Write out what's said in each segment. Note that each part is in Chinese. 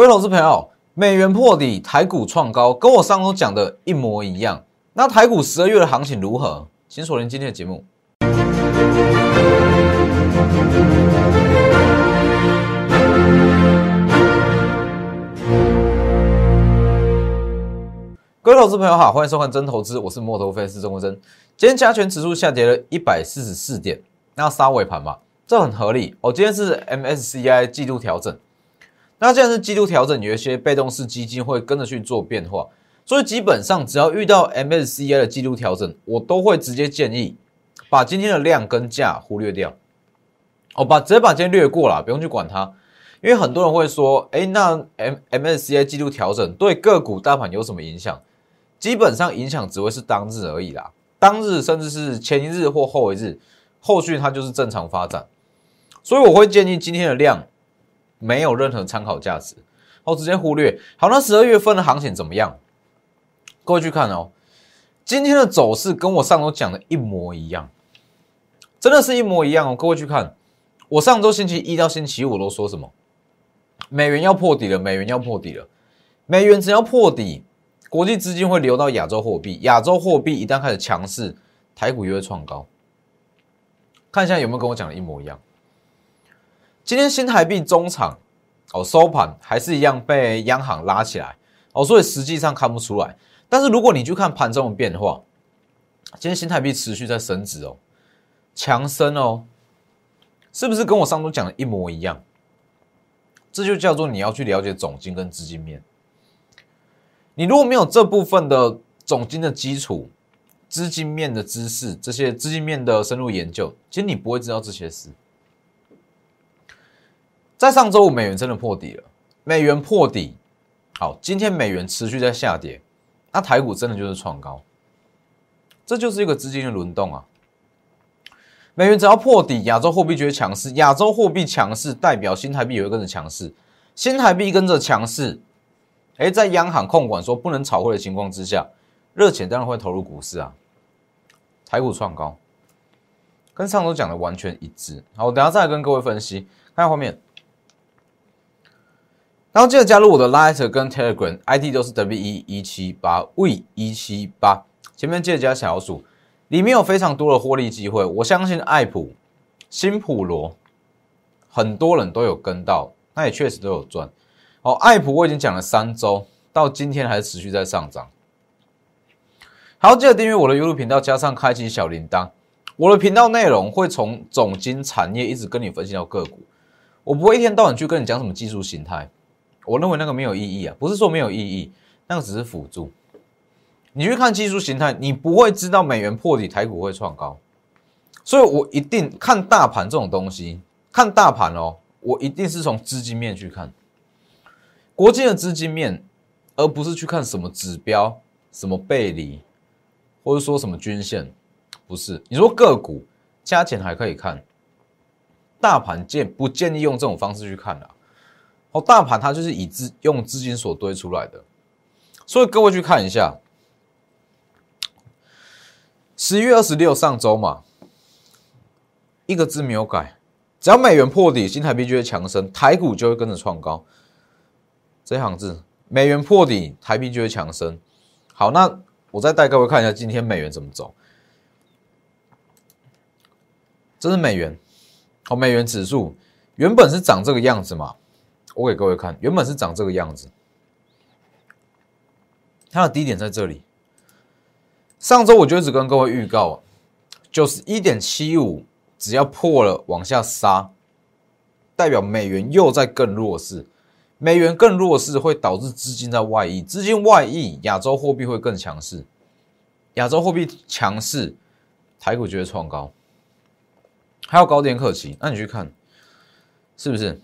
各位投资朋友，美元破底，台股创高，跟我上周讲的一模一样。那台股十二月的行情如何？请锁定今天的节目。各位投资朋友好，欢迎收看真投资，我是摩头分析师钟国珍。今天加权指数下跌了一百四十四点，那杀尾盘嘛，这很合理。哦，今天是 MSCI 季度调整，那既然是季度调整，有一些被动式基金会跟着去做变化，所以基本上只要遇到 MSCI 的季度调整，我都会直接建议把今天的量跟价忽略掉。哦，把直接把今天略过了，不用去管它。因为很多人会说，哎，那 M MSCI 季度调整对个股大盘有什么影响？基本上影响只会是当日而已啦，当日甚至是前一日或后一日，后续它就是正常发展，所以我会建议今天的量没有任何参考价值，好直接忽略。好，那十二月份的行情怎么样？各位去看哦，今天的走势跟我上周讲的一模一样，真的是一模一样哦。各位去看，我上周星期一到星期五都说什么？美元要破底了，美元要破底了，美元只要破底。国际资金会流到亚洲货币，亚洲货币一旦开始强势，台股就会创高。看一下有没有跟我讲的一模一样。今天新台币中场哦收盘还是一样被央行拉起来哦，所以实际上看不出来。但是如果你去看盘中的变化，今天新台币持续在升值哦，强升哦，是不是跟我上周讲的一模一样？这就叫做你要去了解总金跟资金面。你如果没有这部分的总金的基础、资金面的知识，这些资金面的深入研究，其实你不会知道这些事。在上周五，美元真的破底了，美元破底，好，今天美元持续在下跌，那台股真的就是创高，这就是一个资金的轮动啊。美元只要破底，亚洲货币就会强势，亚洲货币强势，代表新台币也会跟着强势，新台币跟着强势。哎，在央行控管说不能炒汇的情况之下，热钱当然会投入股市啊。台股创高，跟上周讲的完全一致。好，我等下再跟各位分析。看下画面，然后记得加入我的 Light 跟 Telegram，ID 都是 W 一一七八 V 一七八，前面记得加小数，里面有非常多的获利机会。我相信爱普、新普罗，很多人都有跟到，那也确实都有赚。哦，爱普我已经讲了三周，到今天还持续在上涨。好，记得订阅我的 YouTube 频道，加上开启小铃铛。我的频道内容会从总金产业一直跟你分析到个股，我不会一天到晚去跟你讲什么技术形态，我认为那个没有意义啊，不是说没有意义，那个只是辅助。你去看技术形态，你不会知道美元破底，台股会创高。所以我一定看大盘这种东西，看大盘哦，我一定是从资金面去看。国际的资金面，而不是去看什么指标、什么背离，或者说什么均线，不是。你说个股加钱还可以看，大盘建不建议用这种方式去看的。哦，大盘它就是以资用资金所堆出来的，所以各位去看一下，十一月二十六上周嘛，一个字没有改，只要美元破底，新台币就会强升，台股就会跟着创高。这行字，美元破底，台币就会强升。好，那我再带各位看一下今天美元怎么走。这是美元，好，美元指数原本是长这个样子嘛？我给各位看，原本是长这个样子，它的低点在这里。上周我就一直跟各位预告，就是一点七五，只要破了往下杀，代表美元又在更弱势。美元更弱势会导致资金在外溢，资金外溢，亚洲货币会更强势。亚洲货币强势，台股就会创高，还有高点可期。那你去看，是不是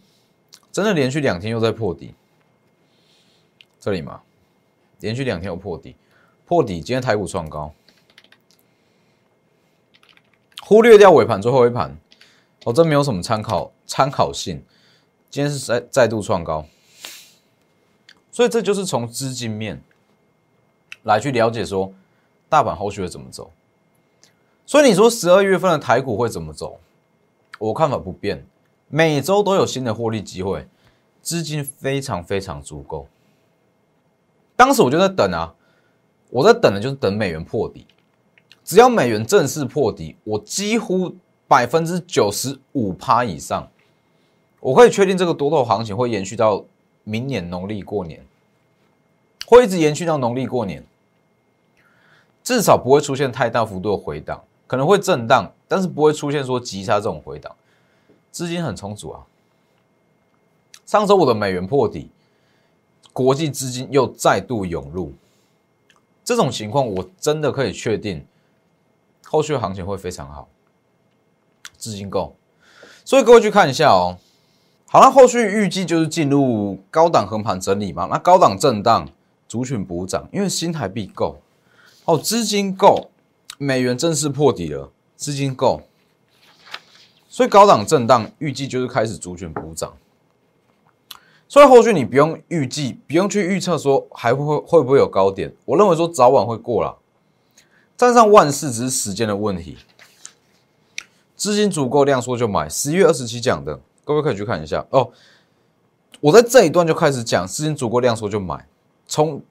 真的连续两天又在破底？这里嘛，连续两天又破底，破底，今天台股创高，忽略掉尾盘最后一盘，哦，这没有什么参考参考性。今天是再再度创高。所以这就是从资金面来去了解说，大盘后续会怎么走。所以你说十二月份的台股会怎么走？我看法不变，每周都有新的获利机会，资金非常非常足够。当时我就在等啊，我在等的就是等美元破底。只要美元正式破底，我几乎百分之九十五趴以上，我可以确定这个多头行情会延续到明年农历过年，会一直延续到农历过年，至少不会出现太大幅度的回档，可能会震荡，但是不会出现说急杀这种回档，资金很充足啊。上周五的美元破底，国际资金又再度涌入，这种情况我真的可以确定。后续行情会非常好，资金够，所以各位去看一下哦。好了，后续预计就是进入高档横盘整理嘛。那高档震荡，族群补涨，因为新台币够，哦，资金够，美元正式破底了，资金够，所以高档震荡预计就是开始族群补涨。所以后续你不用预计，不用去预测说还会会不会有高点，我认为说早晚会过了。站上万事只是时间的问题，资金足够量缩就买。十一月二十七讲的，各位可以去看一下哦。我在这一段就开始讲，资金足够量缩就买。从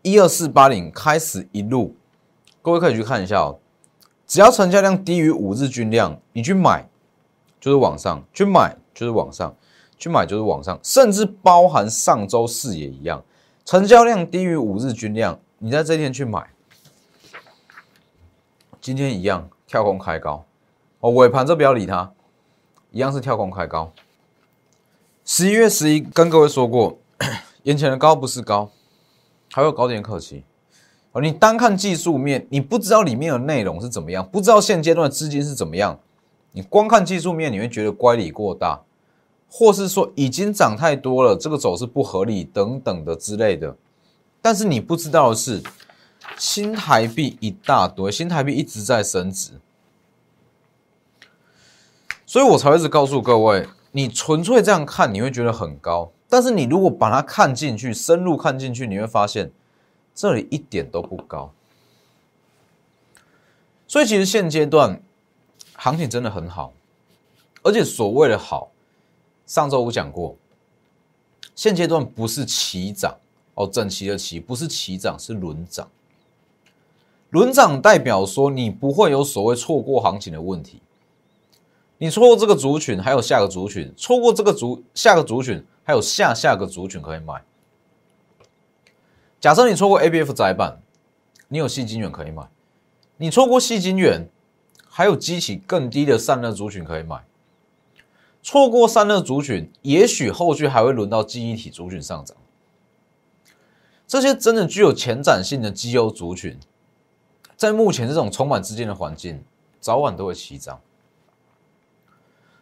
一二四八零开始一路，各位可以去看一下哦。只要成交量低于五日均量，你去买就是往上，去买就是往上，去买就是往上，甚至包含上周四也一样，成交量低于五日均量，你在这天去买。今天一样跳空开高，哦，尾盘就不要理它，一样是跳空开高。十一月十一跟各位说过，眼前的高不是高，还有高点可期。哦，你单看技术面，你不知道里面的内容是怎么样，不知道现阶段的资金是怎么样，你光看技术面，你会觉得乖离过大，或是说已经涨太多了，这个走势不合理等等的之类的。但是你不知道的是。新台币一大堆，新台币一直在升值，所以我才会一直告诉各位，你纯粹这样看，你会觉得很高，但是你如果把它看进去，深入看进去，你会发现这里一点都不高。所以其实现阶段行情真的很好，而且所谓的好，上周五讲过，现阶段不是齐涨哦，整齐的齐，不是齐涨，是轮涨。轮涨代表说，你不会有所谓错过行情的问题。你错过这个族群，还有下个族群；错过这个族下个族群，还有下下个族群可以买。假设你错过 A B F 窄板，你有细晶圆可以买；你错过细晶圆，还有激起更低的散热族群可以买。错过散热族群，也许后续还会轮到记忆体族群上涨。这些真的具有前瞻性的绩优族群。在目前这种充满资金的环境，早晚都会起涨，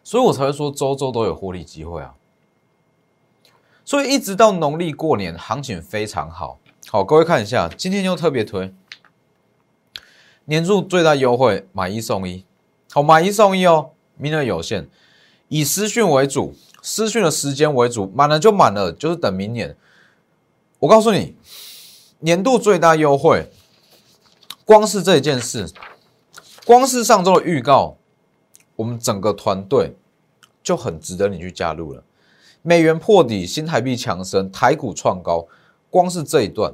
所以我才会说周周都有获利机会啊。所以一直到农历过年，行情非常好。好，各位看一下，今天又特别推年度最大优惠，买一送一。好，买一送一哦，名额有限，以私讯为主，私讯的时间为主，满了就满了，就是等明年。我告诉你，年度最大优惠。光是这一件事，光是上周的预告，我们整个团队就很值得你去加入了。美元破底，新台币强升，台股创高，光是这一段，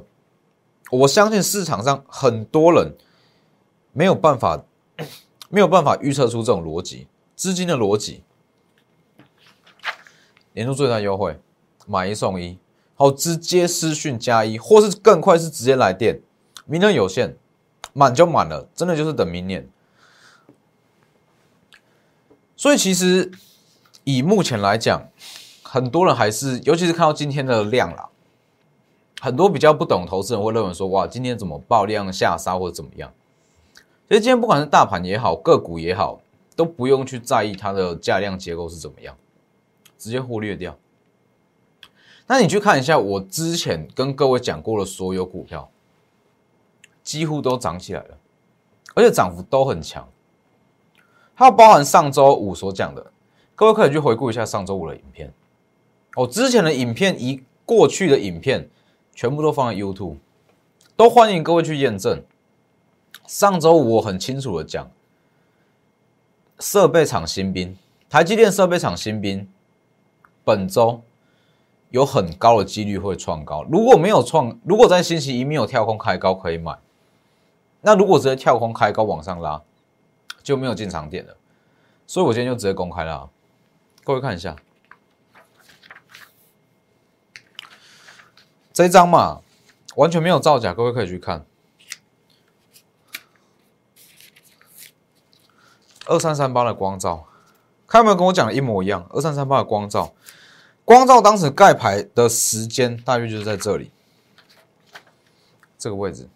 我相信市场上很多人没有办法，没有办法预测出这种逻辑，资金的逻辑。年度最大优惠，买一送一，好，直接私讯加一，或是更快是直接来电，名额有限。满就满了，真的就是等明年。所以其实以目前来讲，很多人还是，尤其是看到今天的量啦，很多比较不懂投资人会认为说，哇，今天怎么爆量下杀或者怎么样？其实今天不管是大盘也好，个股也好，都不用去在意它的价量结构是怎么样，直接忽略掉。那你去看一下我之前跟各位讲过的所有股票。几乎都涨起来了，而且涨幅都很强。还有包含上周五所讲的，各位可以去回顾一下上周五的影片。我之前的影片，一过去的影片，全部都放在 YouTube，都欢迎各位去验证。上周五我很清楚的讲，设备厂新兵，台积电设备厂新兵，本周有很高的几率会创高。如果没有创，如果在星期一没有跳空开高，可以买。那如果直接跳空开高往上拉，就没有进场点了。所以我今天就直接公开了，各位看一下这张嘛，完全没有造假，各位可以去看。二三三八的光照，看有没有跟我讲的一模一样？二三三八的光照，光照当时盖牌的时间大约就是在这里，这个位置，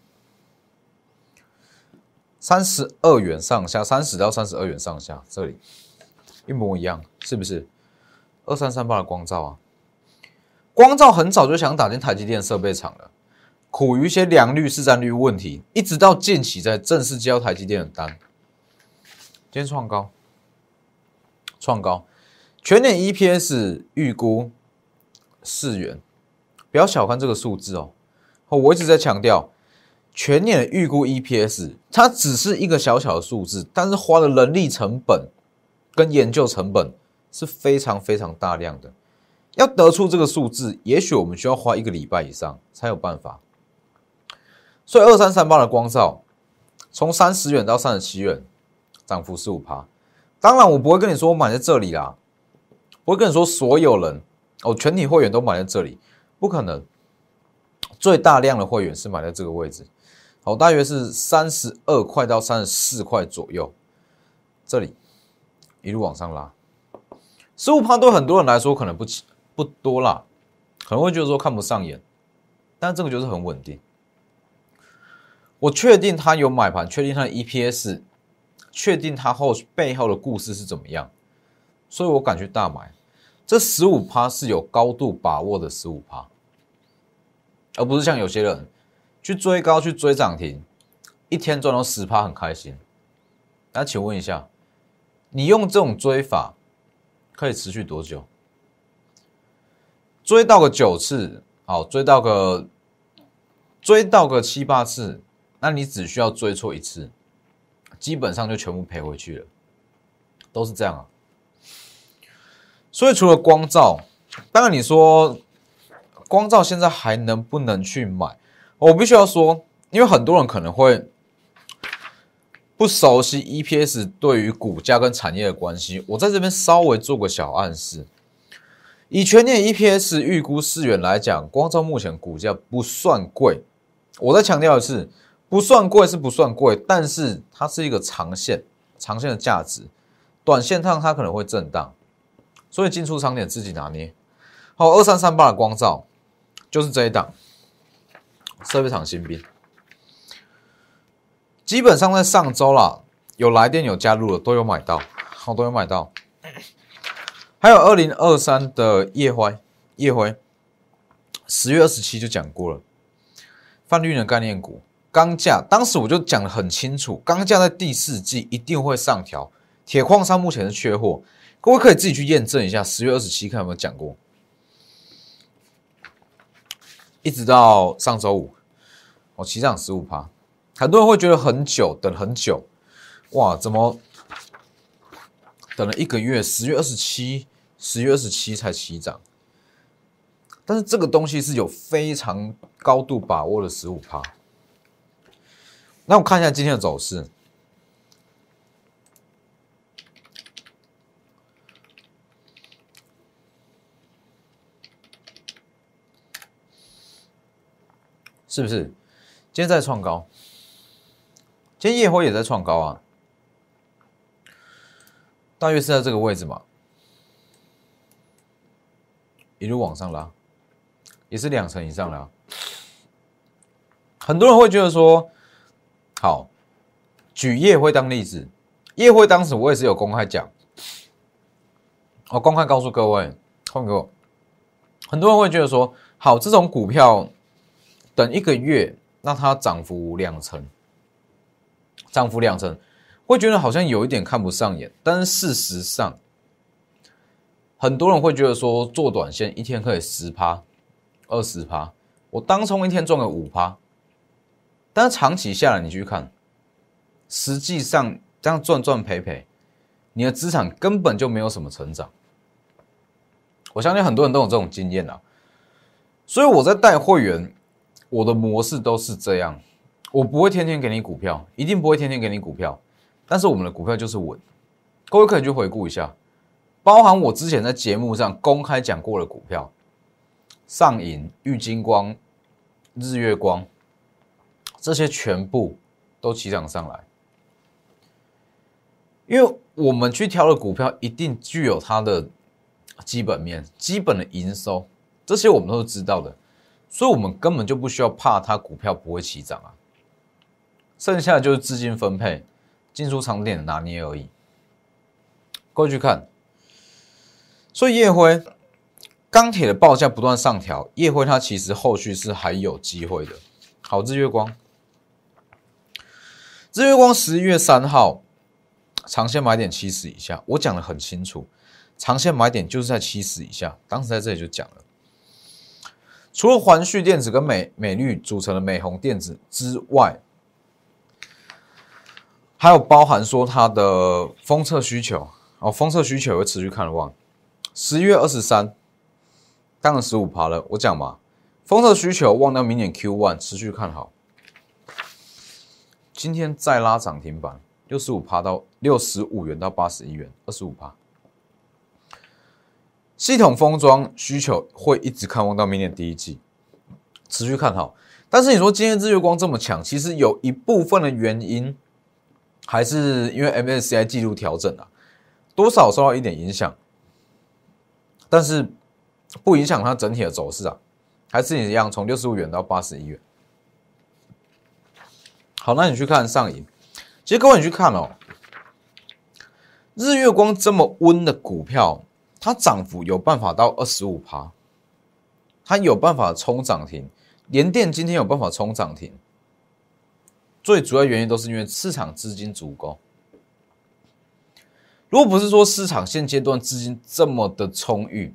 三十二元上下，三十到三十二元上下，这里一模一样，是不是？二三三八的光照啊，光照很早就想打进台积电设备厂了，苦于一些良率、市占率问题，一直到近期才正式交台积电的单。今天创高，创高，全年 EPS 预估四元，不要小看这个数字哦。我一直在强调，全年预估 EPS 它只是一个小小的数字，但是花的人力成本跟研究成本是非常非常大量的。要得出这个数字，也许我们需要花一个礼拜以上才有办法。所以二三三八的光照，从三十元到三十七元。涨幅十五趴，当然我不会跟你说我买在这里啦，不会跟你说所有人哦，全体会员都买在这里，不可能。最大量的会员是买在这个位置，好，大约是三十二块到三十四块左右，这里一路往上拉，十五趴对很多人来说可能不不多啦，可能会觉得说看不上眼，但这个就是很稳定。我确定他有买盘，确定他的 EPS。确定它后背后的故事是怎么样，所以我敢去大买。这十五趴是有高度把握的十五趴，而不是像有些人去追高去追涨停，一天赚到十趴很开心。那请问一下，你用这种追法可以持续多久？追到个九次，好，追到个追到个七八次，那你只需要追错一次。基本上就全部赔回去了，都是这样啊。所以除了光照，当然你说光照现在还能不能去买？我必须要说，因为很多人可能会不熟悉 EPS 对于股价跟产业的关系。我在这边稍微做个小暗示：以全年 EPS 预估四元来讲，光照目前股价不算贵。我在强调的是。不算贵是不算贵，但是它是一个长线，长线的价值，短线上它可能会震荡，所以进出场点自己拿捏。好，二三三八的光照就是这一档，设备厂新兵，基本上在上周啦，有来电有加入的都有买到，好都有买到。还有二零二三的夜辉，夜辉十月二十七就讲过了，泛绿能概念股。钢价当时我就讲的很清楚，钢价在第四季一定会上调。铁矿砂目前是缺货，各位可以自己去验证一下。十月二十七看有没有讲过，一直到上周五，我起涨十五趴，很多人会觉得很久，等很久，哇，怎么等了一个月？十月二十七，十月二十七才起涨，但是这个东西是有非常高度把握的十五趴。那我看一下今天的走势，是不是？今天在创高，今天夜辉也在创高啊，大约是在这个位置嘛，一路往上拉，也是两成以上了。很多人会觉得说。好，举叶辉当例子，叶辉当时我也是有公开讲，我公开告诉各位，换给我，很多人会觉得说，好，这种股票等一个月，那它涨幅两成，涨幅两成，会觉得好像有一点看不上眼，但是事实上，很多人会觉得说，做短线一天可以十趴、二十趴，我当冲一天赚个五趴。但是长期下来，你去看，实际上这样赚赚赔赔，你的资产根本就没有什么成长。我相信很多人都有这种经验啊。所以我在带会员，我的模式都是这样，我不会天天给你股票，一定不会天天给你股票，但是我们的股票就是稳。各位可以去回顾一下，包含我之前在节目上公开讲过的股票，上影、玉金光、日月光，这些全部都起涨上来。因为我们去挑的股票一定具有它的基本面、基本的营收，这些我们都是知道的，所以我们根本就不需要怕它股票不会起涨啊。剩下的就是资金分配、进出场点的拿捏而已。过去看，所以叶辉钢铁的报价不断上调，叶辉它其实后续是还有机会的。好，日月光，日月光十一月三号。长线买点七十以下，我讲的很清楚，长线买点就是在七十以下。当时在这里就讲了，除了环旭电子跟美美绿组成的美红电子之外，还有包含说它的封测需求哦，封测需求会持续看望。十一月二十三，当了十五趴了，我讲嘛，封测需求望到明年 Q one 持续看好。今天再拉涨停板。六十五趴到六十五元到八十一元，二十五趴。系统封装需求会一直看望到明年第一季，持续看好。但是你说今天日月光这么强，其实有一部分的原因还是因为 MSCI 记录调整啊，多少受到一点影响，但是不影响它整体的走势啊，还是一样从六十五元到八十一元。好，那你去看上影。其实各位你去看哦，日月光这么温的股票，它涨幅有办法到二十五趴，它有办法冲涨停。联电今天有办法冲涨停，最主要原因都是因为市场资金足够。如果不是说市场现阶段资金这么的充裕，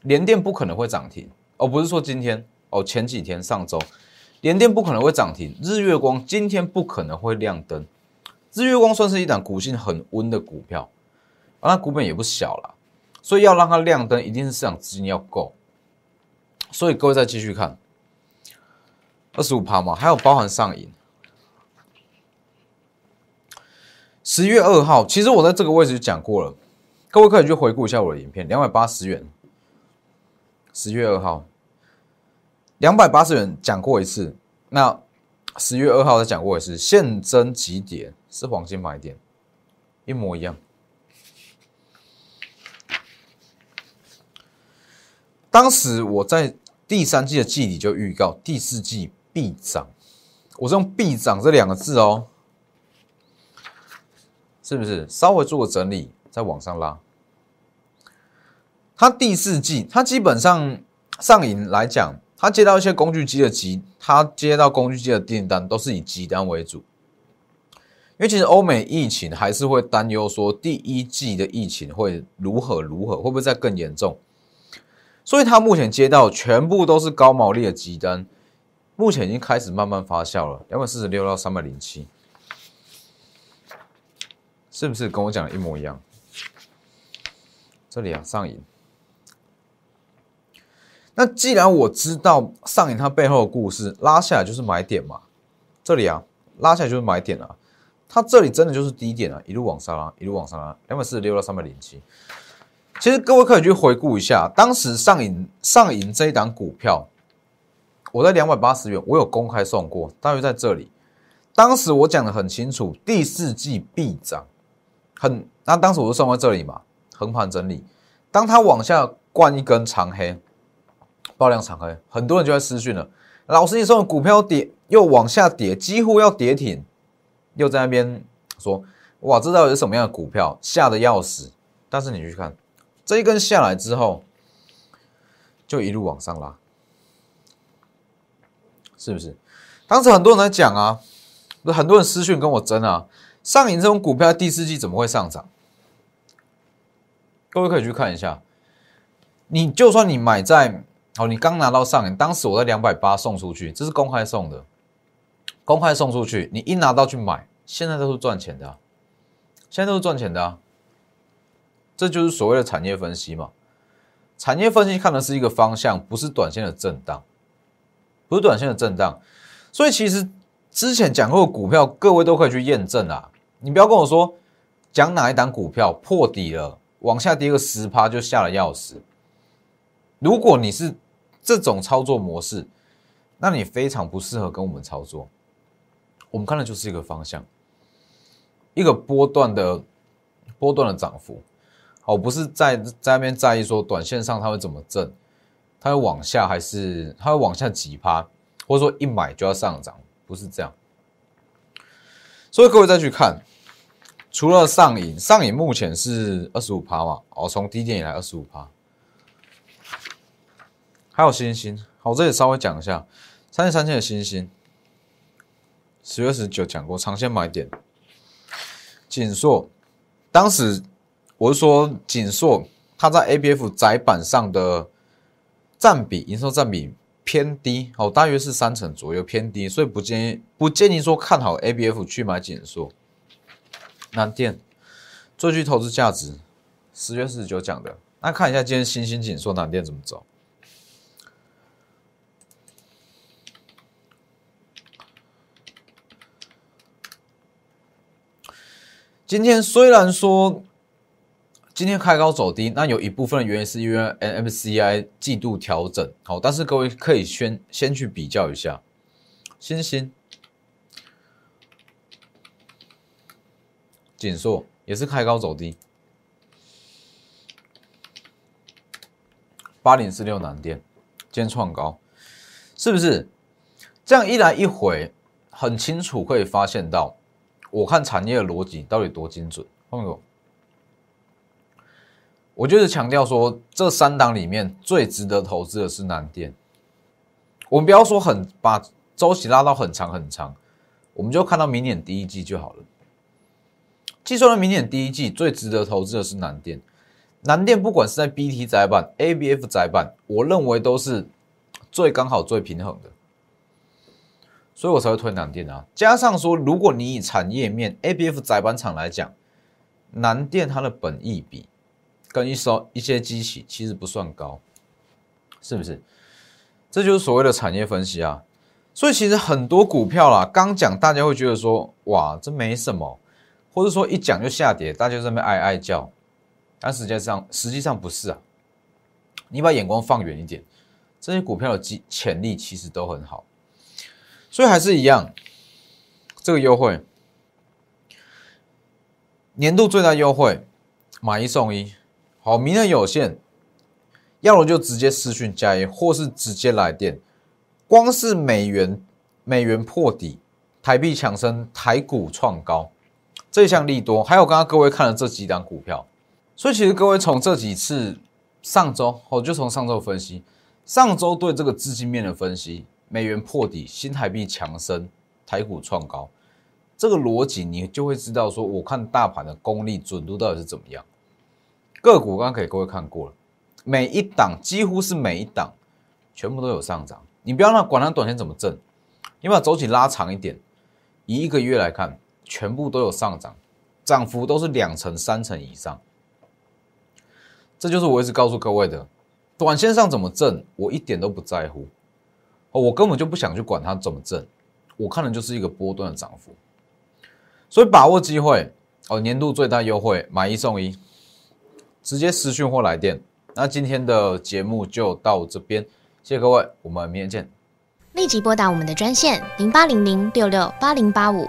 联电不可能会涨停。哦，不是说今天哦，前几天上周联电不可能会涨停，日月光今天不可能会亮灯。日月光算是一档股性很温的股票，啊，那股本也不小了，所以要让它亮灯，一定是市场资金要够。所以各位再继续看，二十五趴嘛，还有包含上影。十月二号，其实我在这个位置就讲过了，各位可以去回顾一下我的影片，两百八十元。十月二号，两百八十元讲过一次，那十月二号再讲过一次，现增几点？是黄金买点，一模一样。当时我在第三季的季底就预告第四季必涨，我是用“必涨”这两个字哦，是不是？稍微做个整理，再往上拉。它第四季，它基本上上影来讲，他接到一些工具机的机，他接到工具机的订单都是以机单为主。因为其实欧美疫情还是会担忧，说第一季的疫情会如何如何，会不会再更严重？所以他目前接到全部都是高毛利的急单，目前已经开始慢慢发酵了，两百四十六到三百零七，是不是跟我讲的一模一样？这里啊，上瘾。那既然我知道上影它背后的故事，拉下来就是买点嘛。这里啊，拉下来就是买点啊。它这里真的就是低点啊，一路往上拉，一路往上拉，两百四十六到三百零七。其实各位可以去回顾一下，当时上影上影这一档股票，我在两百八十元，我有公开送过，大约在这里。当时我讲的很清楚，第四季必涨，很那当时我就送在这里嘛，横盘整理。当它往下灌一根长黑，爆量长黑，很多人就在私讯了，老师你说股票跌又往下跌，几乎要跌停。又在那边说：“哇，这到底是什么样的股票？吓得要死！”但是你去看这一根下来之后，就一路往上拉，是不是？当时很多人在讲啊，很多人私讯跟我争啊，上影这种股票第四季怎么会上涨？各位可以去看一下，你就算你买在哦，你刚拿到上影，当时我在两百八送出去，这是公开送的。公开送出去，你一拿到去买，现在都是赚钱的，现在都是赚钱的！这就是所谓的产业分析嘛。产业分析看的是一个方向，不是短线的震荡，不是短线的震荡。所以其实之前讲过的股票，各位都可以去验证啊。你不要跟我说讲哪一档股票破底了，往下跌个十趴就吓了要死。如果你是这种操作模式，那你非常不适合跟我们操作。我们看的就是一个方向，一个波段的波段的涨幅。哦，不是在在那边在意说短线上它会怎么震，它会往下还是它会往下几趴，或者说一买就要上涨，不是这样。所以各位再去看，除了上影，上影目前是二十五趴嘛，哦，从低点以来二十五趴，还有星星，好，这里稍微讲一下，三千三千的星星，十月十九讲过长线买点，锦硕，当时。我是说，锦硕它在 A B F 窄板上的占比，营收占比偏低，哦，大约是三成左右，偏低，所以不建议不建议说看好 A B F 去买锦硕。南电。最具投资价值，十月四十九讲的，那看一下今天新兴锦硕南电怎么走。今天虽然说。今天开高走低，那有一部分的原因是因为 M C I 季度调整，好，但是各位可以先先去比较一下，新兴、锦硕也是开高走低，八零四六南电今天创高，是不是？这样一来一回，很清楚可以发现到，我看产业的逻辑到底多精准，朋友。我就是强调说，这三档里面最值得投资的是南电。我们不要说很把周期拉到很长很长，我们就看到明年第一季就好了。计算了明年第一季最值得投资的是南电。南电不管是在 BT 窄板、ABF 窄板，我认为都是最刚好、最平衡的，所以我才会推南电啊。加上说，如果你以产业面 ABF 窄板厂来讲，南电它的本益比。跟一艘一些机器其实不算高，是不是？这就是所谓的产业分析啊。所以其实很多股票啦，刚讲大家会觉得说，哇，这没什么，或者说一讲就下跌，大家在那边哀哀叫。但实际上实际上不是啊。你把眼光放远一点，这些股票的机潜力其实都很好。所以还是一样，这个优惠，年度最大优惠，买一送一。好，名额有限，要了就直接私讯加一，或是直接来电。光是美元美元破底，台币强升，台股创高，这项利多。还有刚刚各位看的这几档股票，所以其实各位从这几次上周，我就从上周分析，上周对这个资金面的分析，美元破底，新台币强升，台股创高，这个逻辑你就会知道，说我看大盘的功力准度到底是怎么样。个股刚刚给各位看过了，每一档几乎是每一档全部都有上涨。你不要那管它短线怎么挣，你把走起拉长一点，以一个月来看，全部都有上涨，涨幅都是两成、三成以上。这就是我一直告诉各位的，短线上怎么挣，我一点都不在乎。哦，我根本就不想去管它怎么挣，我看的就是一个波段的涨幅。所以把握机会哦，年度最大优惠，买一送一。直接私讯或来电。那今天的节目就到这边，谢谢各位，我们明天见。立即拨打我们的专线零八零零六六八零八五